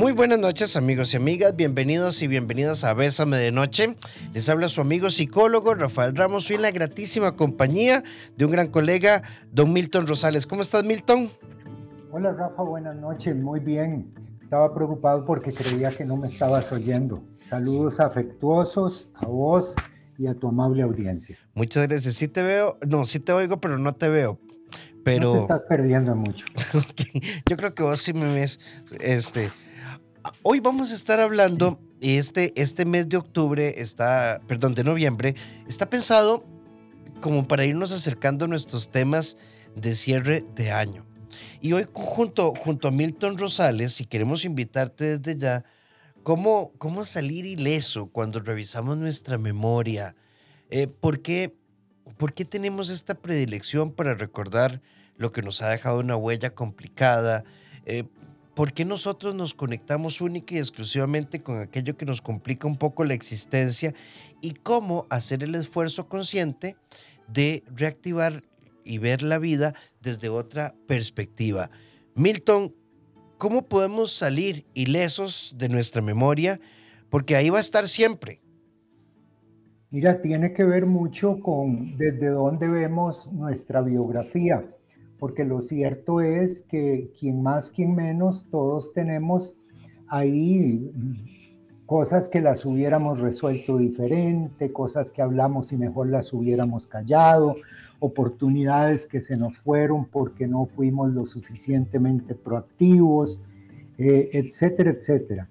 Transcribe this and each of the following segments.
Muy buenas noches amigos y amigas, bienvenidos y bienvenidas a Bésame de Noche. Les habla su amigo psicólogo Rafael Ramos, soy en la gratísima compañía de un gran colega, don Milton Rosales. ¿Cómo estás Milton? Hola Rafa, buenas noches, muy bien. Estaba preocupado porque creía que no me estabas oyendo. Saludos afectuosos a vos y a tu amable audiencia. Muchas gracias. Sí te veo, no, sí te oigo, pero no te veo. Pero... No te estás perdiendo mucho. Yo creo que vos sí me ves, este, Hoy vamos a estar hablando, este, este mes de octubre está, perdón, de noviembre, está pensado como para irnos acercando a nuestros temas de cierre de año. Y hoy junto, junto a Milton Rosales, si queremos invitarte desde ya, ¿cómo, cómo salir ileso cuando revisamos nuestra memoria? Eh, ¿por, qué, ¿Por qué tenemos esta predilección para recordar lo que nos ha dejado una huella complicada? Eh, ¿por qué nosotros nos conectamos única y exclusivamente con aquello que nos complica un poco la existencia y cómo hacer el esfuerzo consciente de reactivar y ver la vida desde otra perspectiva? Milton, ¿cómo podemos salir ilesos de nuestra memoria? Porque ahí va a estar siempre. Mira, tiene que ver mucho con desde dónde vemos nuestra biografía porque lo cierto es que quien más, quien menos, todos tenemos ahí cosas que las hubiéramos resuelto diferente, cosas que hablamos y mejor las hubiéramos callado, oportunidades que se nos fueron porque no fuimos lo suficientemente proactivos, eh, etcétera, etcétera.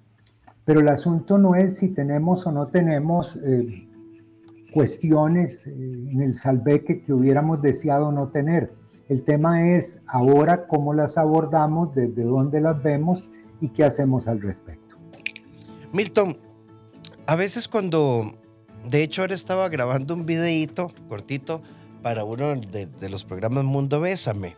Pero el asunto no es si tenemos o no tenemos eh, cuestiones eh, en el salveque que hubiéramos deseado no tener el tema es ahora cómo las abordamos, desde dónde las vemos y qué hacemos al respecto. Milton, a veces cuando, de hecho ahora estaba grabando un videíto cortito para uno de, los programas Mundo Bésame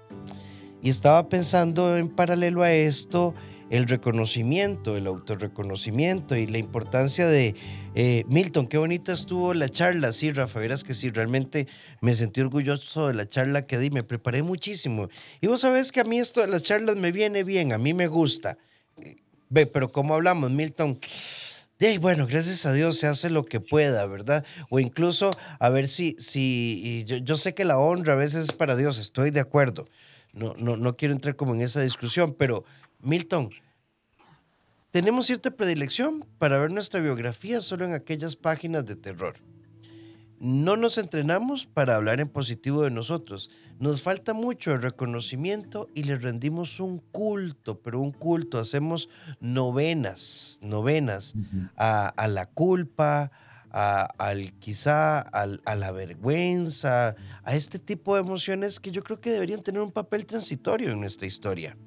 y estaba pensando en paralelo a esto el reconocimiento, el autorreconocimiento y la importancia de eh, Milton, qué bonita estuvo la charla, sí, Rafa, verás que sí, realmente me sentí orgulloso de la charla que di, me preparé muchísimo. Y vos sabés que a mí esto de las charlas me viene bien, a mí me gusta. Ve, pero como hablamos, Milton, de bueno, gracias a Dios se hace lo que pueda, ¿verdad? O incluso a ver si, si yo, yo sé que la honra a veces es para Dios, estoy de acuerdo. No, no, no quiero entrar como en esa discusión, pero Milton, tenemos cierta predilección para ver nuestra biografía solo en aquellas páginas de terror. No nos entrenamos para hablar en positivo de nosotros. Nos falta mucho el reconocimiento y le rendimos un culto, pero un culto. Hacemos novenas, novenas a, la culpa, a, al quizá a la vergüenza, a este tipo de emociones que yo creo que deberían tener un papel transitorio en nuestra historia.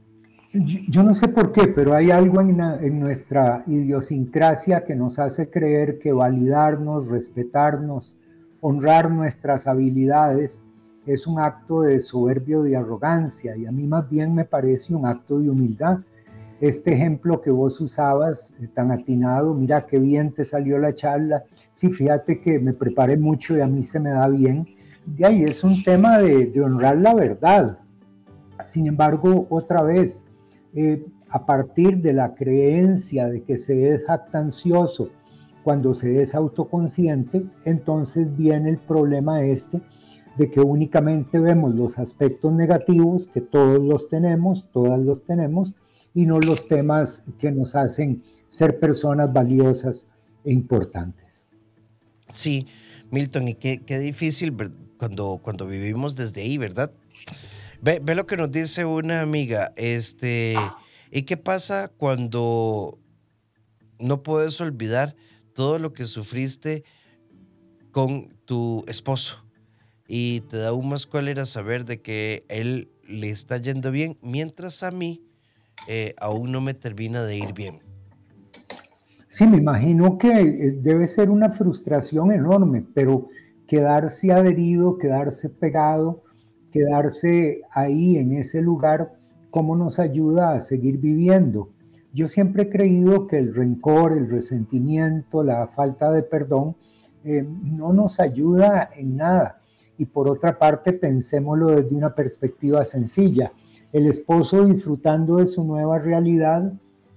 Yo no sé por qué, pero hay algo en, nuestra idiosincrasia que nos hace creer que validarnos, respetarnos, honrar nuestras habilidades es un acto de soberbio y arrogancia y a mí más bien me parece un acto de humildad. Este ejemplo que vos usabas eh, tan atinado, mira qué bien te salió la charla, sí, fíjate que me preparé mucho y a mí se me da bien. De ahí es un tema de honrar la verdad. Sin embargo, otra vez, eh, a partir de la creencia de que se es jactancioso cuando se es autoconsciente, entonces viene el problema este de que únicamente vemos los aspectos negativos, que todos los tenemos, todas los tenemos, y no los temas que nos hacen ser personas valiosas e importantes. Sí, Milton, y qué, qué difícil cuando, cuando vivimos desde ahí, ¿verdad? Ve, lo que nos dice una amiga, este, ¿y qué pasa cuando no puedes olvidar todo lo que sufriste con tu esposo? Y te da aún más cólera saber de que él le está yendo bien, mientras a mí eh, aún no me termina de ir bien. Sí, me imagino que eh, debe ser una frustración enorme, pero quedarse adherido, quedarse pegado, quedarse ahí en ese lugar, cómo nos ayuda a seguir viviendo. Yo siempre he creído que el rencor, el resentimiento, la falta de perdón eh, no nos ayuda en nada. Y por otra parte, pensémoslo desde una perspectiva sencilla. El esposo disfrutando de su nueva realidad,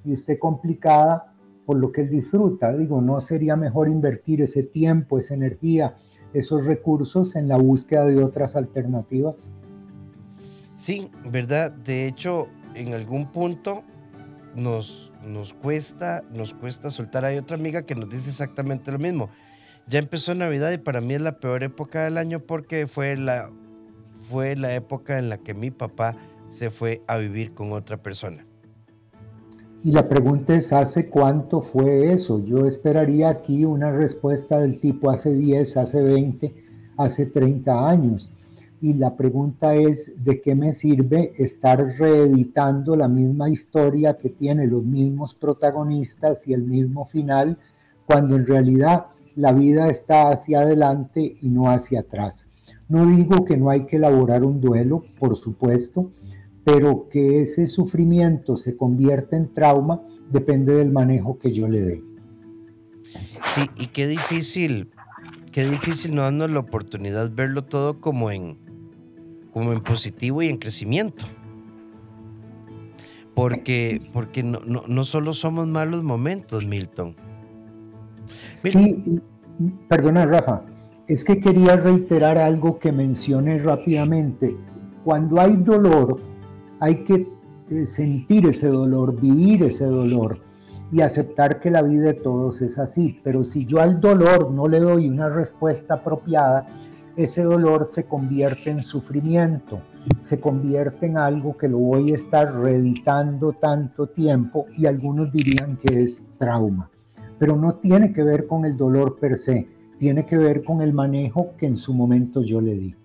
y usted complicada por lo que él disfruta. Digo, ¿no sería mejor invertir ese tiempo, esa energía, esos recursos en la búsqueda de otras alternativas? Sí, verdad. De hecho, en algún punto nos, nos cuesta, nos cuesta soltar. Hay otra amiga que nos dice exactamente lo mismo. Ya empezó Navidad y para mí es la peor época del año porque fue la, fue la época en la que mi papá se fue a vivir con otra persona. Y la pregunta es, ¿hace cuánto fue eso? Yo esperaría aquí una respuesta del tipo hace 10, hace 20, hace 30 años. Y la pregunta es, ¿de qué me sirve estar reeditando la misma historia que tiene los mismos protagonistas y el mismo final, cuando en realidad la vida está hacia adelante y no hacia atrás? No digo que no hay que elaborar un duelo, por supuesto, pero que ese sufrimiento se convierta en trauma depende del manejo que yo le dé. Sí, y qué difícil, qué difícil no darnos la oportunidad de verlo todo como en, como en positivo y en crecimiento. Porque, porque no, no, solo somos malos momentos, Milton. Sí, perdona, Rafa, es que quería reiterar algo que mencioné rápidamente. Cuando hay dolor, hay que eh, sentir ese dolor, vivir ese dolor y aceptar que la vida de todos es así. Pero si yo al dolor no le doy una respuesta apropiada, ese dolor se convierte en sufrimiento, se convierte en algo que lo voy a estar reeditando tanto tiempo y algunos dirían que es trauma. Pero no tiene que ver con el dolor per se, tiene que ver con el manejo que en su momento yo le di.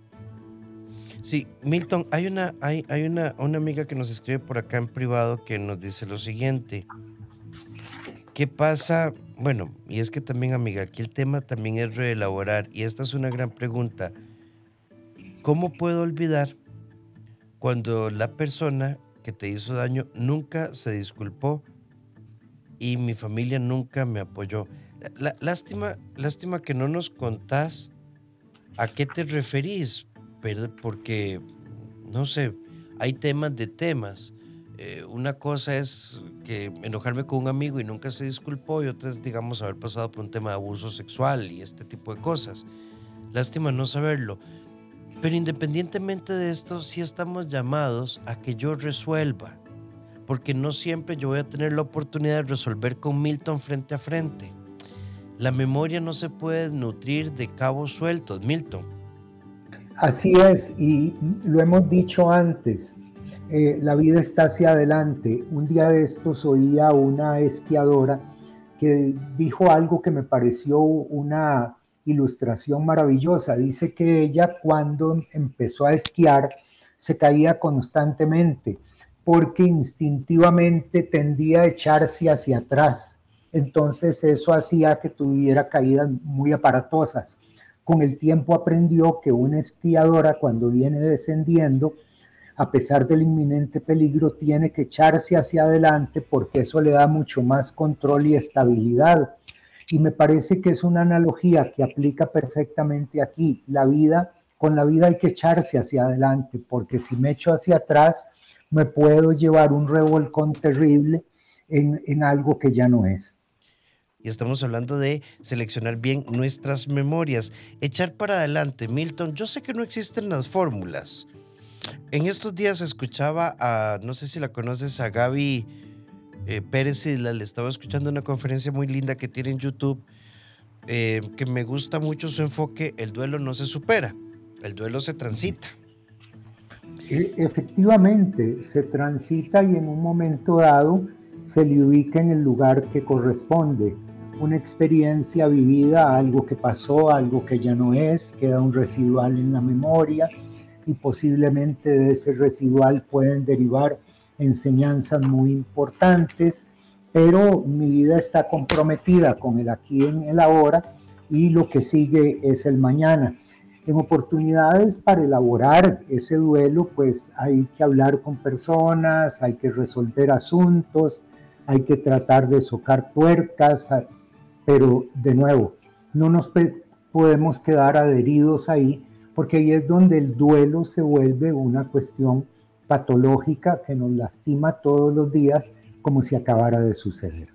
Sí, Milton, hay una, hay, hay una, una amiga que nos escribe por acá en privado que nos dice lo siguiente. ¿Qué pasa? Bueno, y es que también, amiga, aquí el tema también es reelaborar, y esta es una gran pregunta. ¿Cómo puedo olvidar cuando la persona que te hizo daño nunca se disculpó y mi familia nunca me apoyó? lástima, lástima que no nos contás a qué te referís, porque, no sé, hay temas de temas. Eh, una cosa es que enojarme con un amigo y nunca se disculpó y otra es, digamos, haber pasado por un tema de abuso sexual y este tipo de cosas. Lástima no saberlo. Pero independientemente de esto, sí estamos llamados a que yo resuelva, porque no siempre yo voy a tener la oportunidad de resolver con Milton frente a frente. La memoria no se puede nutrir de cabos sueltos, Milton. Así es, y lo hemos dicho antes, eh, la vida está hacia adelante. Un día de estos oía una esquiadora que dijo algo que me pareció una ilustración maravillosa. Dice que ella cuando empezó a esquiar se caía constantemente porque instintivamente tendía a echarse hacia atrás. Entonces eso hacía que tuviera caídas muy aparatosas con el tiempo aprendió que una esquiadora cuando viene descendiendo, a pesar del inminente peligro, tiene que echarse hacia adelante porque eso le da mucho más control y estabilidad. Y me parece que es una analogía que aplica perfectamente aquí. La vida, con la vida hay que echarse hacia adelante porque si me echo hacia atrás, me puedo llevar un revolcón terrible en, en algo que ya no es y estamos hablando de seleccionar bien nuestras memorias, echar para adelante. Milton, yo sé que no existen las fórmulas. En estos días escuchaba a, no sé si la conoces, a Gaby eh, Pérez Isla, le estaba escuchando una conferencia muy linda que tiene en YouTube, eh, que me gusta mucho su enfoque, el duelo no se supera, el duelo se transita. E, efectivamente, se transita y en un momento dado se le ubica en el lugar que corresponde una experiencia vivida, algo que pasó, algo que ya no es, queda un residual en la memoria y posiblemente de ese residual pueden derivar enseñanzas muy importantes, pero mi vida está comprometida con el aquí en el ahora y lo que sigue es el mañana. En oportunidades para elaborar ese duelo, pues hay que hablar con personas, hay que resolver asuntos, hay que tratar de socar tuercas, pero de nuevo, no nos podemos quedar adheridos ahí, porque ahí es donde el duelo se vuelve una cuestión patológica que nos lastima todos los días como si acabara de suceder.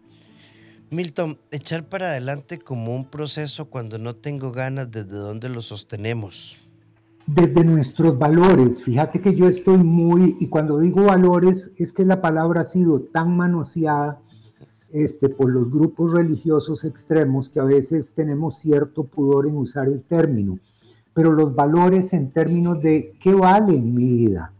Milton, echar para adelante como un proceso cuando no tengo ganas, ¿desde dónde lo sostenemos? Desde nuestros valores. Fíjate que yo estoy muy, y cuando digo valores, es que la palabra ha sido tan manoseada este, por los grupos religiosos extremos que a veces tenemos cierto pudor en usar el término. Pero los valores en términos de qué vale en mi vida.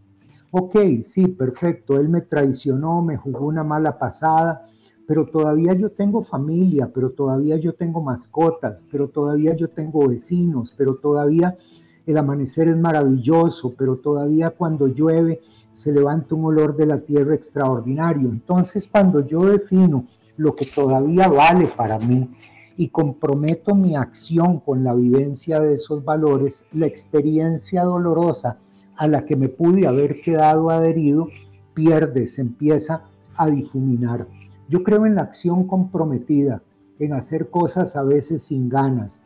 Ok, sí, perfecto, él me traicionó, me jugó una mala pasada, pero todavía yo tengo familia, pero todavía yo tengo mascotas, pero todavía yo tengo vecinos, pero todavía el amanecer es maravilloso, pero todavía cuando llueve se levanta un olor de la tierra extraordinario. Entonces cuando yo defino lo que todavía vale para mí y comprometo mi acción con la vivencia de esos valores, la experiencia dolorosa a la que me pude haber quedado adherido pierde, se empieza a difuminar. Yo creo en la acción comprometida, en hacer cosas a veces sin ganas,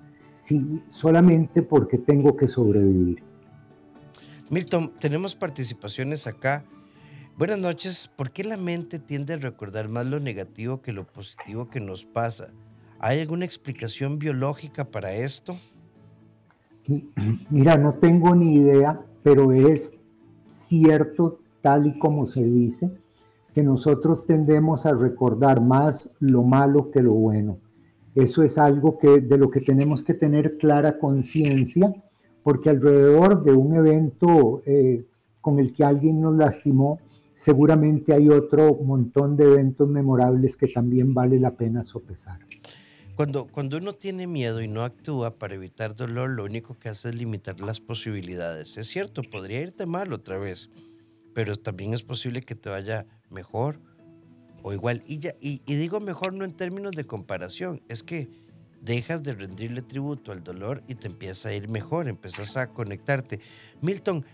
solamente porque tengo que sobrevivir. Milton, tenemos participaciones acá. Buenas noches. ¿Por qué la mente tiende a recordar más lo negativo que lo positivo que nos pasa? ¿Hay alguna explicación biológica para esto? Mira, no tengo ni idea, pero es cierto, tal y como se dice, que nosotros tendemos a recordar más lo malo que lo bueno. Eso es algo que, de lo que tenemos que tener clara conciencia, porque alrededor de un evento eh, con el que alguien nos lastimó, seguramente hay otro montón de eventos memorables que también vale la pena sopesar. Cuando, cuando uno tiene miedo y no actúa para evitar dolor, lo único que hace es limitar las posibilidades. Es cierto, podría irte mal otra vez, pero también es posible que te vaya mejor o igual. Y, ya, y, digo mejor no en términos de comparación, es que dejas de rendirle tributo al dolor y te empieza a ir mejor, empiezas a conectarte. Milton,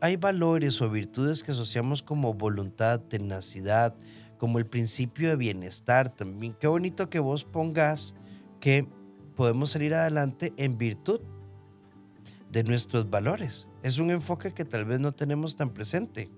hay, valores o virtudes que asociamos como voluntad, tenacidad, como el principio de bienestar también. Qué bonito que vos pongas que podemos salir adelante en virtud de nuestros valores. Es un enfoque que tal vez no tenemos tan presente.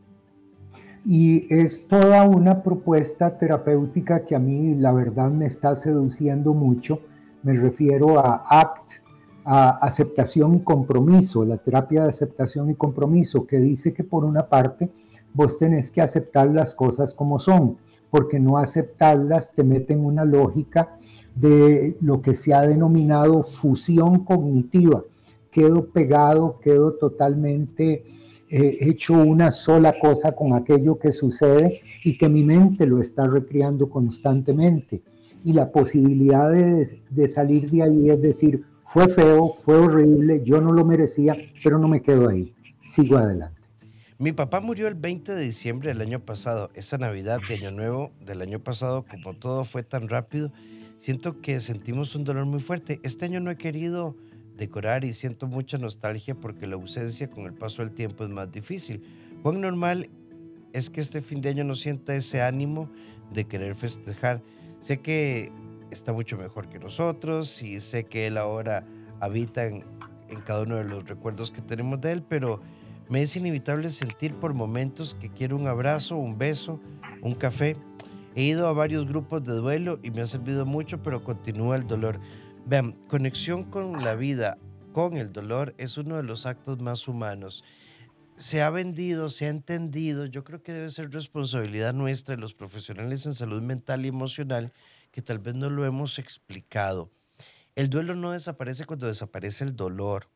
Y es toda una propuesta terapéutica que a mí la verdad me está seduciendo mucho. Me refiero a ACT, aceptación y compromiso, la terapia de aceptación y compromiso, que dice que por una parte vos tenés que aceptar las cosas como son, porque no aceptarlas te mete en una lógica de lo que se ha denominado fusión cognitiva. Quedo pegado, quedo totalmente hecho una sola cosa con aquello que sucede y que mi mente lo está recreando constantemente. Y la posibilidad de, salir de ahí es decir, fue feo, fue horrible, yo no lo merecía, pero no me quedo ahí, sigo adelante. Mi papá murió el 20 de diciembre del año pasado. Esa Navidad de Año Nuevo del año pasado, como todo fue tan rápido, siento que sentimos un dolor muy fuerte. Este año no he querido decorar y siento mucha nostalgia porque la ausencia con el paso del tiempo es más difícil. Cuán normal es que este fin de año no sienta ese ánimo de querer festejar. Sé que está mucho mejor que nosotros y sé que él ahora habita en, en cada uno de los recuerdos que tenemos de él, pero me es inevitable sentir por momentos que quiero un abrazo, un beso, un café. He ido a varios grupos de duelo y me ha servido mucho, pero continúa el dolor. Vean, conexión con la vida, con el dolor, es uno de los actos más humanos. Se ha vendido, se ha entendido, yo creo que debe ser responsabilidad nuestra, de los profesionales en salud mental y emocional, que tal vez no lo hemos explicado. El duelo no desaparece cuando desaparece el dolor.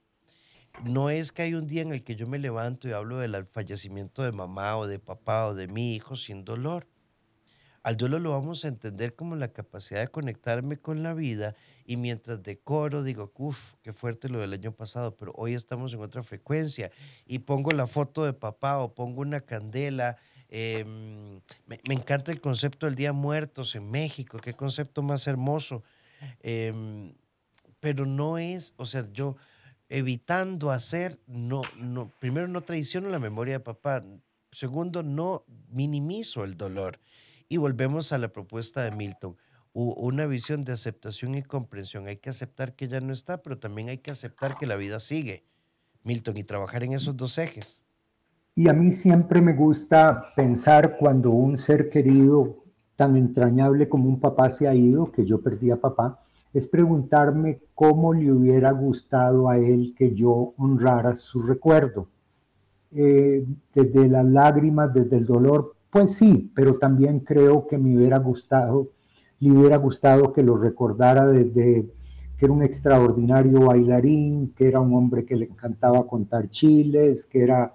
No es que hay un día en el que yo me levanto y hablo del fallecimiento de mamá o de papá o de mi hijo sin dolor. Al duelo lo vamos a entender como la capacidad de conectarme con la vida y mientras decoro digo, uff, qué fuerte lo del año pasado, pero hoy estamos en otra frecuencia y pongo la foto de papá o pongo una candela. Em, me, encanta el concepto del Día Muertos en México, qué concepto más hermoso. Em, pero no es, o sea, yo evitando hacer, no, no, primero no traiciono la memoria de papá, segundo no minimizo el dolor. Y volvemos a la propuesta de Milton, una visión de aceptación y comprensión. Hay que aceptar que ya no está, pero también hay que aceptar que la vida sigue, Milton, y trabajar en esos dos ejes. Y a mí siempre me gusta pensar cuando un ser querido tan entrañable como un papá se ha ido, que yo perdí a papá, es preguntarme cómo le hubiera gustado a él que yo honrara su recuerdo. Eh, desde las lágrimas, desde el dolor, pues sí, pero también creo que me hubiera gustado, le hubiera gustado que lo recordara desde que era un extraordinario bailarín, que era un hombre que le encantaba contar chiles, que era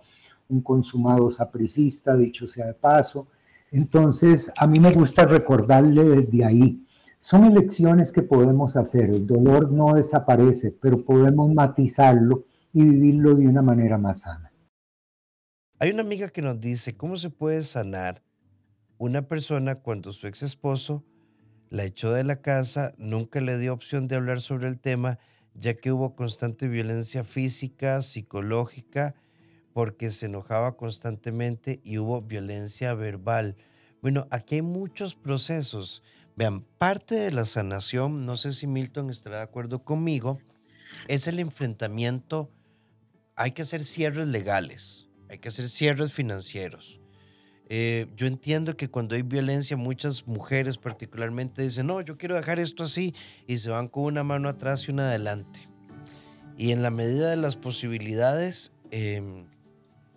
un consumado sapricista, dicho sea de paso. Entonces, a mí me gusta recordarle desde ahí. Son elecciones que podemos hacer. El dolor no desaparece, pero podemos matizarlo y vivirlo de una manera más sana. Hay una amiga que nos dice, ¿cómo se puede sanar una persona cuando su ex esposo la echó de la casa, nunca le dio opción de hablar sobre el tema, ya que hubo constante violencia física, psicológica, porque se enojaba constantemente y hubo violencia verbal. Bueno, aquí hay muchos procesos. Vean, parte de la sanación, no sé si Milton estará de acuerdo conmigo, es el enfrentamiento. Hay que hacer cierres legales, hay que hacer cierres financieros. Eh, yo entiendo que cuando hay violencia, muchas mujeres particularmente dicen, no, yo quiero dejar esto así, y se van con una mano atrás y una adelante. Y en la medida de las posibilidades, em,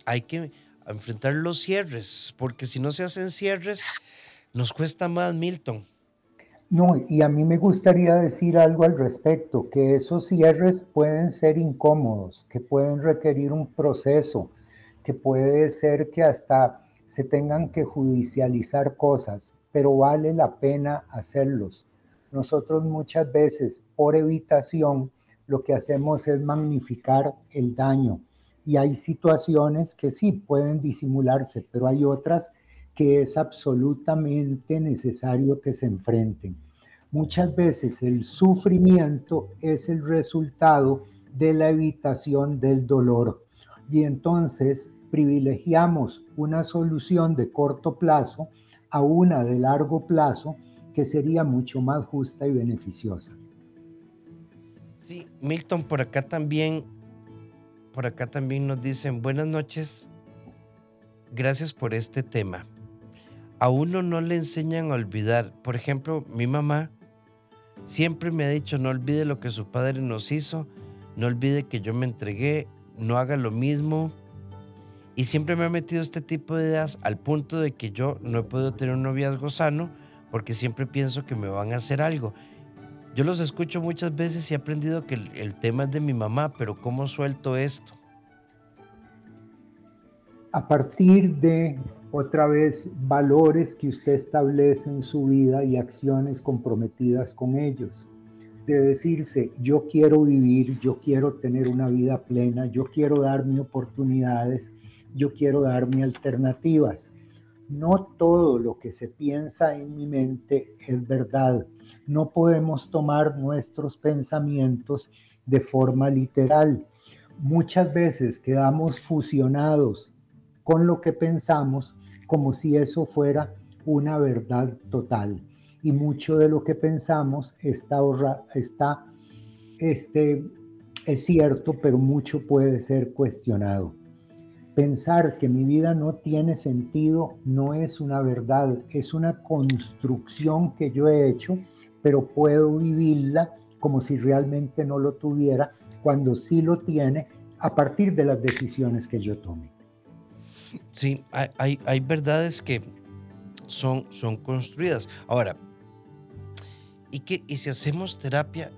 hay que enfrentar los cierres, porque si no se hacen cierres, nos cuesta más, Milton. No, y a mí me gustaría decir algo al respecto, que esos cierres pueden ser incómodos, que pueden requerir un proceso, que puede ser que hasta se tengan que judicializar cosas, pero vale la pena hacerlos. Nosotros muchas veces, por evitación, lo que hacemos es magnificar el daño y hay situaciones que sí pueden disimularse, pero hay otras que es absolutamente necesario que se enfrenten. Muchas veces el sufrimiento es el resultado de la evitación del dolor. Y entonces privilegiamos una solución de corto plazo a una de largo plazo que sería mucho más justa y beneficiosa. Sí, Milton, por acá también por acá también nos dicen, buenas noches, gracias por este tema. A uno no le enseñan a olvidar. Por ejemplo, mi mamá siempre me ha dicho, no olvide lo que su padre nos hizo, no olvide que yo me entregué, no haga lo mismo. Y siempre me ha metido este tipo de ideas al punto de que yo no he podido tener un noviazgo sano porque siempre pienso que me van a hacer algo. Yo los escucho muchas veces y he aprendido que el, tema es de mi mamá, pero ¿cómo suelto esto? A partir de, otra vez, valores que usted establece en su vida y acciones comprometidas con ellos. De decirse, yo quiero vivir, yo quiero tener una vida plena, yo quiero darme oportunidades, yo quiero darme alternativas. No todo lo que se piensa en mi mente es verdad no podemos tomar nuestros pensamientos de forma literal. Muchas veces quedamos fusionados con lo que pensamos como si eso fuera una verdad total. Y mucho de lo que pensamos está, está este, es cierto, pero mucho puede ser cuestionado. Pensar que mi vida no tiene sentido no es una verdad, es una construcción que yo he hecho pero puedo vivirla como si realmente no lo tuviera cuando sí lo tiene a partir de las decisiones que yo tome. Sí, hay, hay, verdades que son, son construidas. Ahora, y que y si hacemos terapia,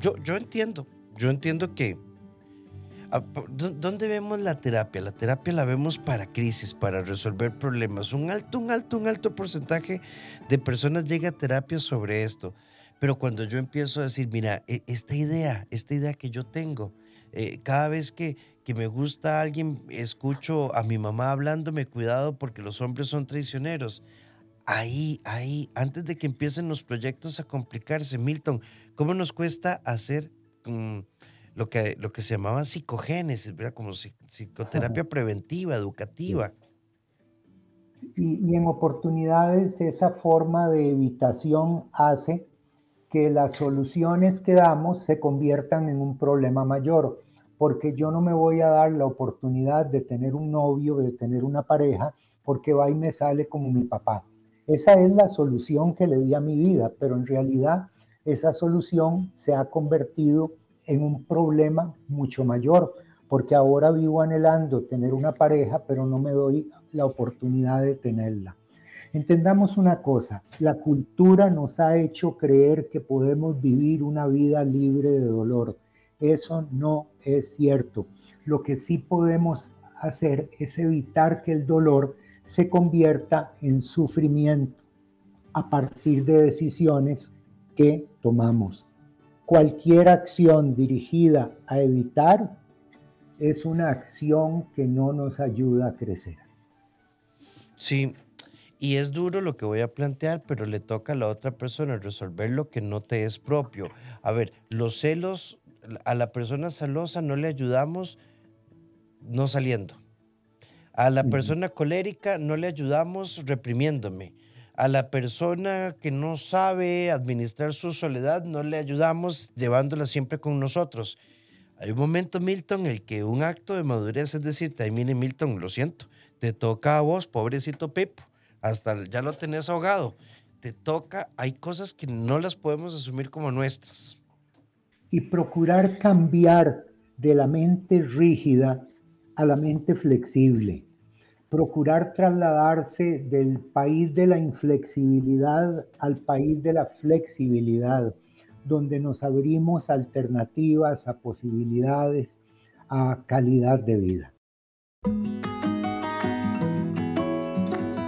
yo, yo entiendo, yo entiendo que ¿Dónde vemos la terapia? La terapia la vemos para crisis, para resolver problemas. Un alto, un alto, un alto porcentaje de personas llega a terapia sobre esto. Pero cuando yo empiezo a decir, mira, e, esta idea, esta idea que yo tengo, eh, cada vez que, que me gusta alguien, escucho a mi mamá hablándome, cuidado porque los hombres son traicioneros. Ahí, ahí, antes de que empiecen los proyectos a complicarse, Milton, ¿cómo nos cuesta hacer... Mm, lo que, lo que se llamaba psicogénesis, ¿verdad? como psicoterapia preventiva, educativa. Y, y, en oportunidades esa forma de evitación hace que las soluciones que damos se conviertan en un problema mayor, porque yo no me voy a dar la oportunidad de tener un novio, de tener una pareja, porque va y me sale como mi papá. Esa es la solución que le di a mi vida, pero en realidad esa solución se ha convertido en un problema mucho mayor, porque ahora vivo anhelando tener una pareja, pero no me doy la oportunidad de tenerla. Entendamos una cosa, la cultura nos ha hecho creer que podemos vivir una vida libre de dolor. Eso no es cierto. Lo que sí podemos hacer es evitar que el dolor se convierta en sufrimiento a partir de decisiones que tomamos. Cualquier acción dirigida a evitar es una acción que no nos ayuda a crecer. Sí, y es duro lo que voy a plantear, pero le toca a la otra persona resolver lo que no te es propio. A ver, los celos, a la persona celosa no le ayudamos no saliendo. A la persona colérica no le ayudamos reprimiéndome. A la persona que no sabe administrar su soledad no le ayudamos llevándola siempre con nosotros. Hay un momento, Milton, en el que un acto de madurez es decirte, ay, mire, Milton, lo siento, te toca a vos, pobrecito Pepo, hasta ya lo tenés ahogado. Te toca, hay cosas que no las podemos asumir como nuestras. Y procurar cambiar de la mente rígida a la mente flexible. Procurar trasladarse del país de la inflexibilidad al país de la flexibilidad, donde nos abrimos alternativas, a posibilidades, a calidad de vida.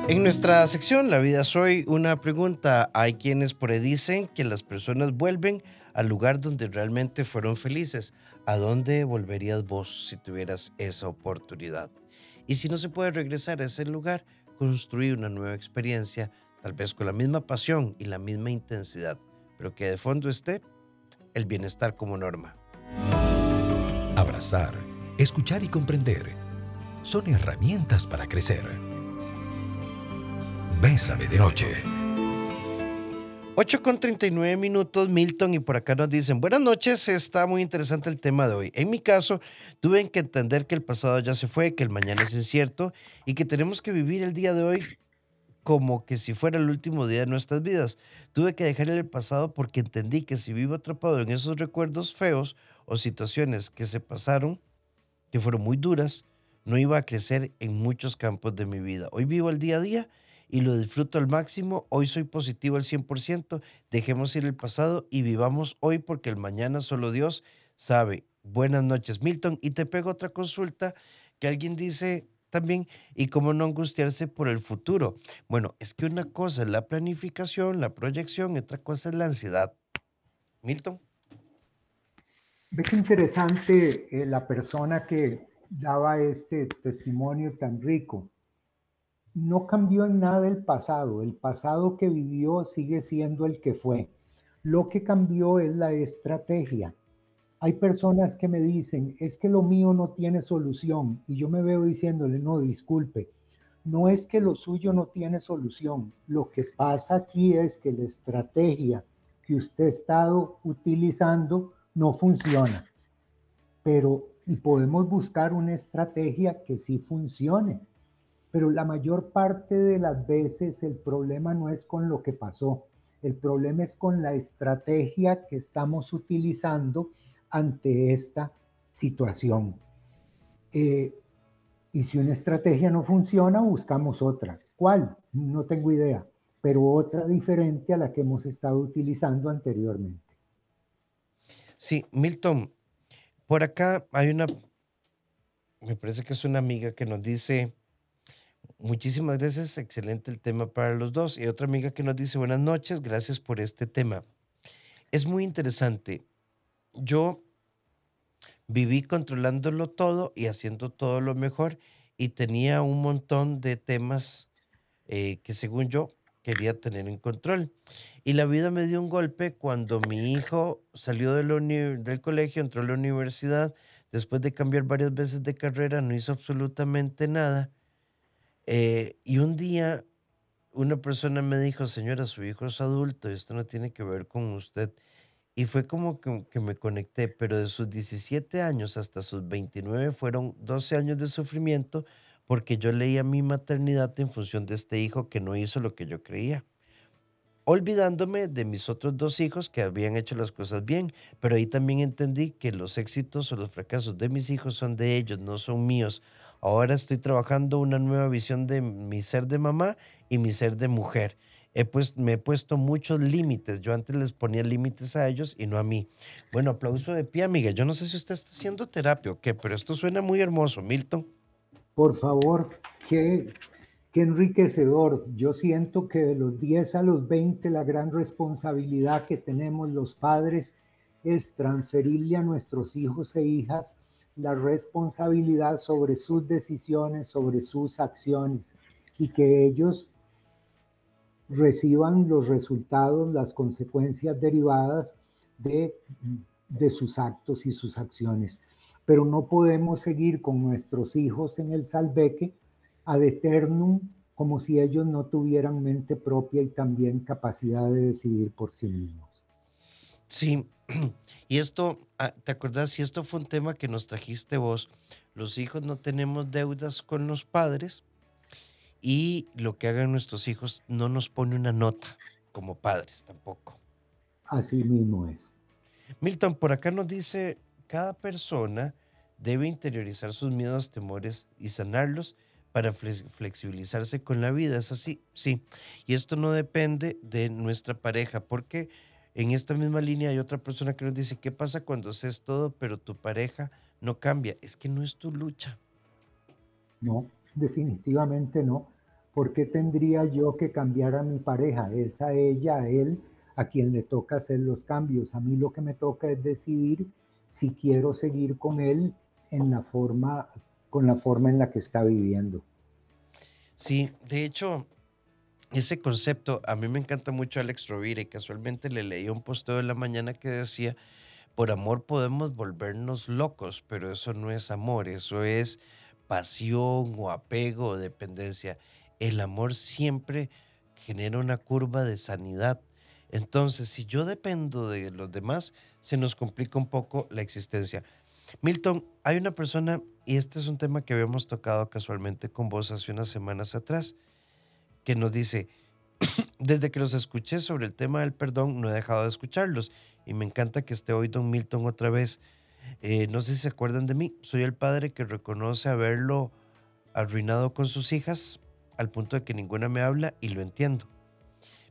En nuestra sección La vida soy una pregunta, hay quienes por ahí dicen que las personas vuelven al lugar donde realmente fueron felices. ¿A dónde volverías vos si tuvieras esa oportunidad? Y si no se puede regresar a ese lugar, construir una nueva experiencia, tal vez con la misma pasión y la misma intensidad, pero que de fondo esté el bienestar como norma. Abrazar, escuchar y comprender son herramientas para crecer. Bésame de noche. 8 con 39 minutos, Milton, y por acá nos dicen, buenas noches, está muy interesante el tema de hoy. En mi caso, tuve que entender que el pasado ya se fue, que el mañana es incierto y que tenemos que vivir el día de hoy como que si fuera el último día de nuestras vidas. Tuve que dejar el pasado porque entendí que si vivo atrapado en esos recuerdos feos o situaciones que se pasaron, que fueron muy duras, no iba a crecer en muchos campos de mi vida. Hoy vivo el día a día y lo disfruto al máximo. Hoy soy positivo al 100%. Dejemos ir el pasado y vivamos hoy porque el mañana solo Dios sabe. Buenas noches, Milton. Y te pego otra consulta que alguien dice también, ¿y cómo no angustiarse por el futuro? Bueno, es que una cosa es la planificación, la proyección, otra cosa es la ansiedad. Milton. Qué interesante eh, la persona que daba este testimonio tan rico no cambió en nada el pasado. El pasado que vivió sigue siendo el que fue. Lo que cambió es la estrategia. Hay personas que me dicen, es que lo mío no tiene solución. Y yo me veo diciéndole, no, disculpe, no es que lo suyo no tiene solución. Lo que pasa aquí es que la estrategia que usted ha estado utilizando no funciona. Pero, y podemos buscar una estrategia que sí funcione pero la mayor parte de las veces el problema no es con lo que pasó, el problema es con la estrategia que estamos utilizando ante esta situación. Eh, y si una estrategia no funciona, buscamos otra. ¿Cuál? No tengo idea, pero otra diferente a la que hemos estado utilizando anteriormente. Sí, Milton, por acá hay una, me parece que es una amiga que nos dice, Muchísimas gracias, excelente el tema para los dos. Y otra amiga que nos dice buenas noches, gracias por este tema. Es muy interesante. Yo viví controlándolo todo y haciendo todo lo mejor y tenía un montón de temas eh, que según yo quería tener en control. Y la vida me dio un golpe cuando mi hijo salió del colegio, entró a la universidad, después de cambiar varias veces de carrera, no hizo absolutamente nada eh, y un día una persona me dijo, señora, su hijo es adulto, esto no tiene que ver con usted. Y fue como que, me conecté, pero de sus 17 años hasta sus 29 fueron 12 años de sufrimiento porque yo leía mi maternidad en función de este hijo que no hizo lo que yo creía olvidándome de mis otros dos hijos que habían hecho las cosas bien, pero ahí también entendí que los éxitos o los fracasos de mis hijos son de ellos, no son míos. Ahora estoy trabajando una nueva visión de mi ser de mamá y mi ser de mujer. He pues, me he puesto muchos límites. Yo antes les ponía límites a ellos y no a mí. Bueno, aplauso de pie, amiga. Yo no sé si usted está haciendo terapia o qué, pero esto suena muy hermoso, Milton. Por favor, qué Qué enriquecedor. Yo siento que de los 10 a los 20 la gran responsabilidad que tenemos los padres es transferirle a nuestros hijos e hijas la responsabilidad sobre sus decisiones, sobre sus acciones y que ellos reciban los resultados, las consecuencias derivadas de, de sus actos y sus acciones. Pero no podemos seguir con nuestros hijos en el salveque ad eternum, como si ellos no tuvieran mente propia y también capacidad de decidir por sí mismos. Sí, y esto, ah, ¿te acuerdas? Si esto fue un tema que nos trajiste vos, los hijos no tenemos deudas con los padres y lo que hagan nuestros hijos no nos pone una nota como padres tampoco. Así mismo es. Milton, por acá nos dice, cada persona debe interiorizar sus miedos, temores y sanarlos para flexibilizarse con la vida. Es así, sí. Y esto no depende de nuestra pareja, porque en esta misma línea hay otra persona que nos dice, ¿qué pasa cuando haces todo, pero tu pareja no cambia? Es que no es tu lucha. No, definitivamente no. ¿Por qué tendría yo que cambiar a mi pareja? Es a ella, a él, a quien le toca hacer los cambios. A mí lo que me toca es decidir si quiero seguir con él en la forma con la forma en la que está viviendo. Sí, de hecho, ese concepto a mí me encanta mucho Alex Rovira y casualmente le leí un posteo de la mañana que decía, por amor podemos volvernos locos, pero eso no es amor, eso es pasión o apego o dependencia. El amor siempre genera una curva de sanidad. Entonces, si yo dependo de los demás, se nos complica un poco la existencia. Milton, hay una persona, y este es un tema que habíamos tocado casualmente con vos hace unas semanas atrás, que nos dice, desde que los escuché sobre el tema del perdón, no he dejado de escucharlos. Y me encanta que esté hoy don Milton otra vez. Eh, no sé si se acuerdan de mí, soy el padre que reconoce haberlo arruinado con sus hijas al punto de que ninguna me habla y lo entiendo.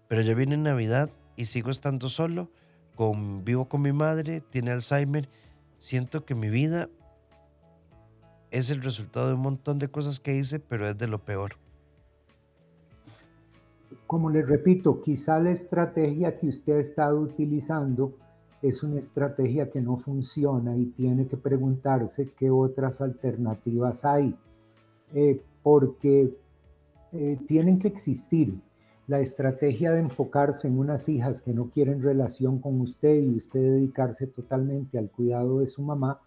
Pero ya viene Navidad y sigo estando solo, con, vivo con mi madre, tiene Alzheimer siento que mi vida es el resultado de un montón de cosas que hice, pero es de lo peor. Como les repito, quizá la estrategia que usted ha estado utilizando es una estrategia que no funciona y tiene que preguntarse qué otras alternativas hay, eh, porque eh, tienen que existir. La estrategia de enfocarse en unas hijas que no quieren relación con usted y usted dedicarse totalmente al cuidado de su mamá,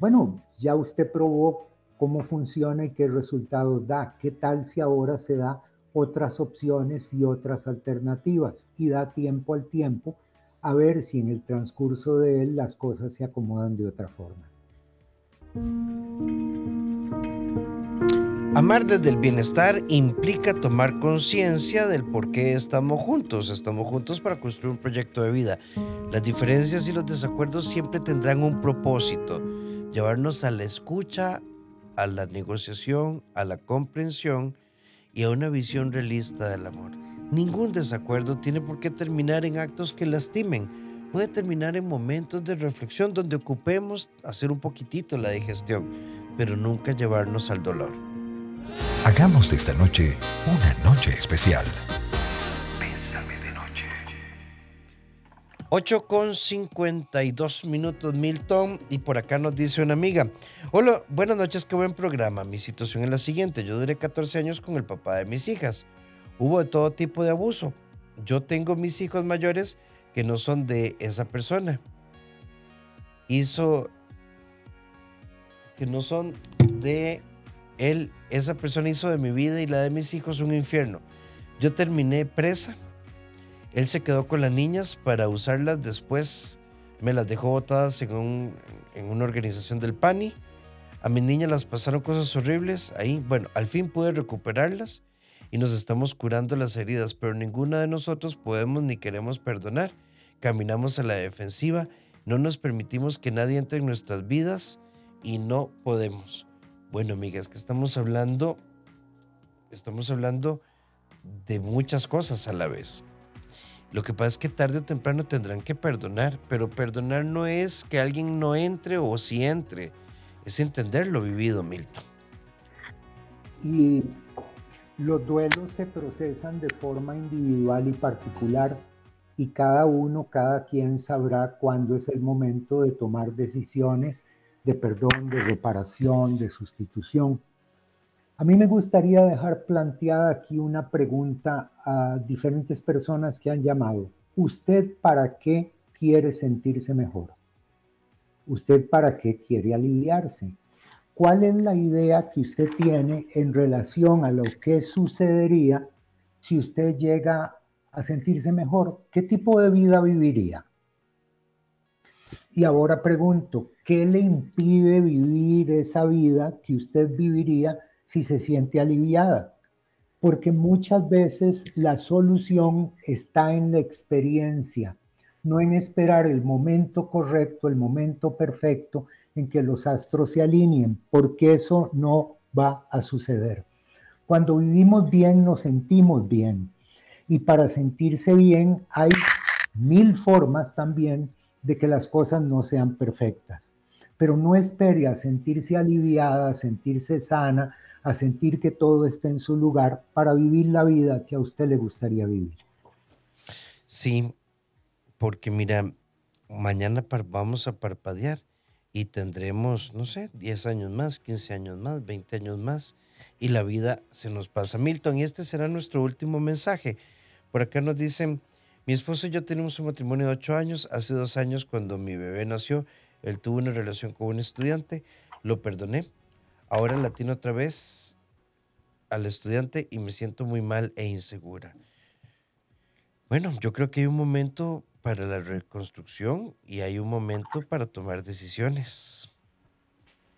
bueno, ya usted probó cómo funciona y qué resultados da. ¿Qué tal si ahora se da otras opciones y otras alternativas y da tiempo al tiempo a ver si en el transcurso de él las cosas se acomodan de otra forma? Amar desde el bienestar implica tomar conciencia del por qué estamos juntos. Estamos juntos para construir un proyecto de vida. Las diferencias y los desacuerdos siempre tendrán un propósito, llevarnos a la escucha, a la negociación, a la comprensión y a una visión realista del amor. Ningún desacuerdo tiene por qué terminar en actos que lastimen. Puede terminar en momentos de reflexión donde ocupemos hacer un poquitito la digestión, pero nunca llevarnos al dolor. Hagamos de esta noche una noche especial. 8 con 52 minutos, Milton. Y por acá nos dice una amiga: Hola, buenas noches, qué buen programa. Mi situación es la siguiente: yo duré 14 años con el papá de mis hijas. Hubo de todo tipo de abuso. Yo tengo mis hijos mayores que no son de esa persona. Hizo que no son de él, esa persona hizo de mi vida y la de mis hijos un infierno. Yo terminé presa. Él se quedó con las niñas para usarlas después. Me las dejó botadas en, una organización del PANI. A mis niñas las pasaron cosas horribles ahí. Bueno, al fin pude recuperarlas y nos estamos curando las heridas, pero ninguna de nosotros podemos ni queremos perdonar. Caminamos a la defensiva, no nos permitimos que nadie entre en nuestras vidas y no podemos. Bueno, amigas, que estamos hablando, estamos hablando de muchas cosas a la vez. Lo que pasa es que tarde o temprano tendrán que perdonar, pero perdonar no es que alguien no entre o si entre, es entender lo vivido, Milton. Y los duelos se procesan de forma individual y particular y cada uno, cada quien sabrá cuándo es el momento de tomar decisiones de perdón, de reparación, de sustitución. A mí me gustaría dejar planteada aquí una pregunta a diferentes personas que han llamado. ¿Usted para qué quiere sentirse mejor? ¿Usted para qué quiere aliviarse? ¿Cuál es la idea que usted tiene en relación a lo que sucedería si usted llega a sentirse mejor? ¿Qué tipo de vida viviría? Y ahora pregunto, ¿qué le impide vivir esa vida que usted viviría si se siente aliviada? Porque muchas veces la solución está en la experiencia, no en esperar el momento correcto, el momento perfecto en que los astros se alineen, porque eso no va a suceder. Cuando vivimos bien, nos sentimos bien. Y para sentirse bien hay mil formas también de que las cosas no sean perfectas. Pero no espere a sentirse aliviada, a sentirse sana, a sentir que todo está en su lugar para vivir la vida que a usted le gustaría vivir. Sí, porque mira, mañana vamos a parpadear y tendremos, no sé, 10 años más, 15 años más, 20 años más, y la vida se nos pasa. Milton, y este será nuestro último mensaje. Por acá nos dicen, mi esposo y yo tenemos un matrimonio de ocho años. Hace dos años, cuando mi bebé nació, él tuvo una relación con un estudiante. Lo perdoné. Ahora la tiene otra vez al estudiante y me siento muy mal e insegura. Bueno, yo creo que hay un momento para la reconstrucción y hay un momento para tomar decisiones.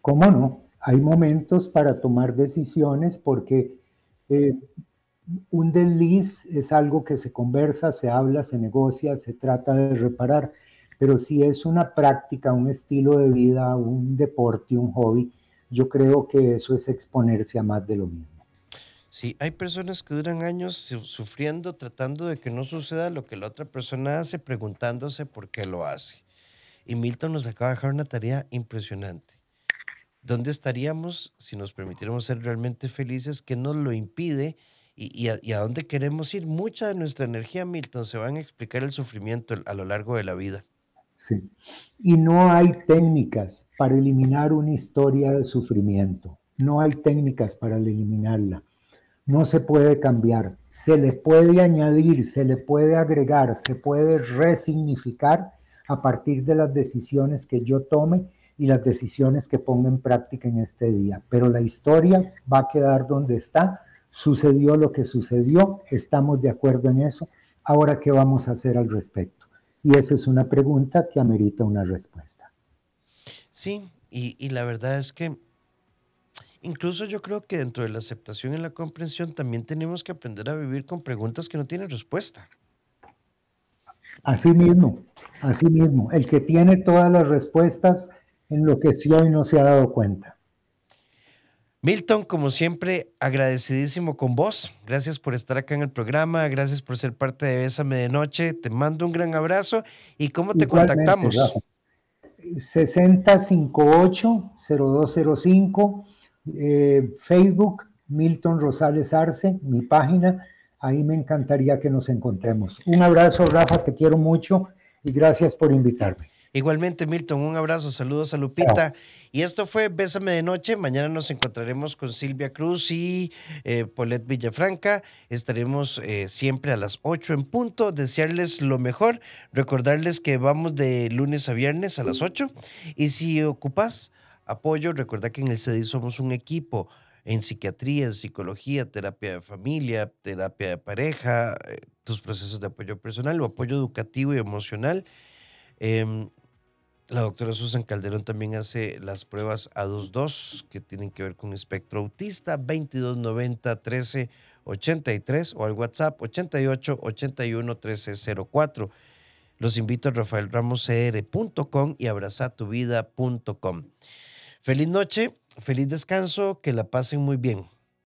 ¿Cómo no? Hay momentos para tomar decisiones porque eh, un desliz es algo que se conversa, se habla, se negocia, se trata de reparar, pero si es una práctica, un estilo de vida, un deporte, un hobby, yo creo que eso es exponerse a más de lo mismo. Sí, hay personas que duran años sufriendo, tratando de que no suceda lo que la otra persona hace, preguntándose por qué lo hace. Y Milton nos acaba de dejar una tarea impresionante. ¿Dónde estaríamos si nos permitiéramos ser realmente felices? ¿Qué nos lo impide? y, a, dónde queremos ir. Mucha de nuestra energía, Milton, se van a explicar el sufrimiento a lo largo de la vida. Sí. Y no hay técnicas para eliminar una historia de sufrimiento. No hay técnicas para eliminarla. No se puede cambiar. Se le puede añadir, se le puede agregar, se puede resignificar a partir de las decisiones que yo tome y las decisiones que ponga en práctica en este día. Pero la historia va a quedar donde está Sucedió lo que sucedió, estamos de acuerdo en eso. Ahora, ¿qué vamos a hacer al respecto? Y esa es una pregunta que amerita una respuesta. Sí, y, la verdad es que incluso yo creo que dentro de la aceptación y la comprensión también tenemos que aprender a vivir con preguntas que no tienen respuesta. Así mismo, así mismo. El que tiene todas las respuestas enloqueció y no se ha dado cuenta. Milton, como siempre, agradecidísimo con vos. Gracias por estar acá en el programa, gracias por ser parte de Bésame de Noche. Te mando un gran abrazo. ¿Y cómo te contactamos? 6058-0205, eh, Facebook, Milton Rosales Arce, mi página. Ahí me encantaría que nos encontremos. Un abrazo, Rafa, te quiero mucho y gracias por invitarme. Igualmente, Milton, un abrazo, saludos a Lupita. Y esto fue Bésame de Noche. Mañana nos encontraremos con Silvia Cruz y eh, Paulette Villafranca. Estaremos eh, siempre a las 8 en punto. Desearles lo mejor. Recordarles que vamos de lunes a viernes a las 8. Y si ocupas apoyo, recuerda que en el CEDI somos un equipo en psiquiatría, en psicología, terapia de familia, terapia de pareja, eh, tus procesos de apoyo personal o apoyo educativo y emocional. Em, La doctora Susan Calderón también hace las pruebas A22 que tienen que ver con espectro autista, 2290 1383 o al WhatsApp 88 81 1304. Los invito a rafaelramoscr.com y abrazatuvida.com. Feliz noche, feliz descanso, que la pasen muy bien.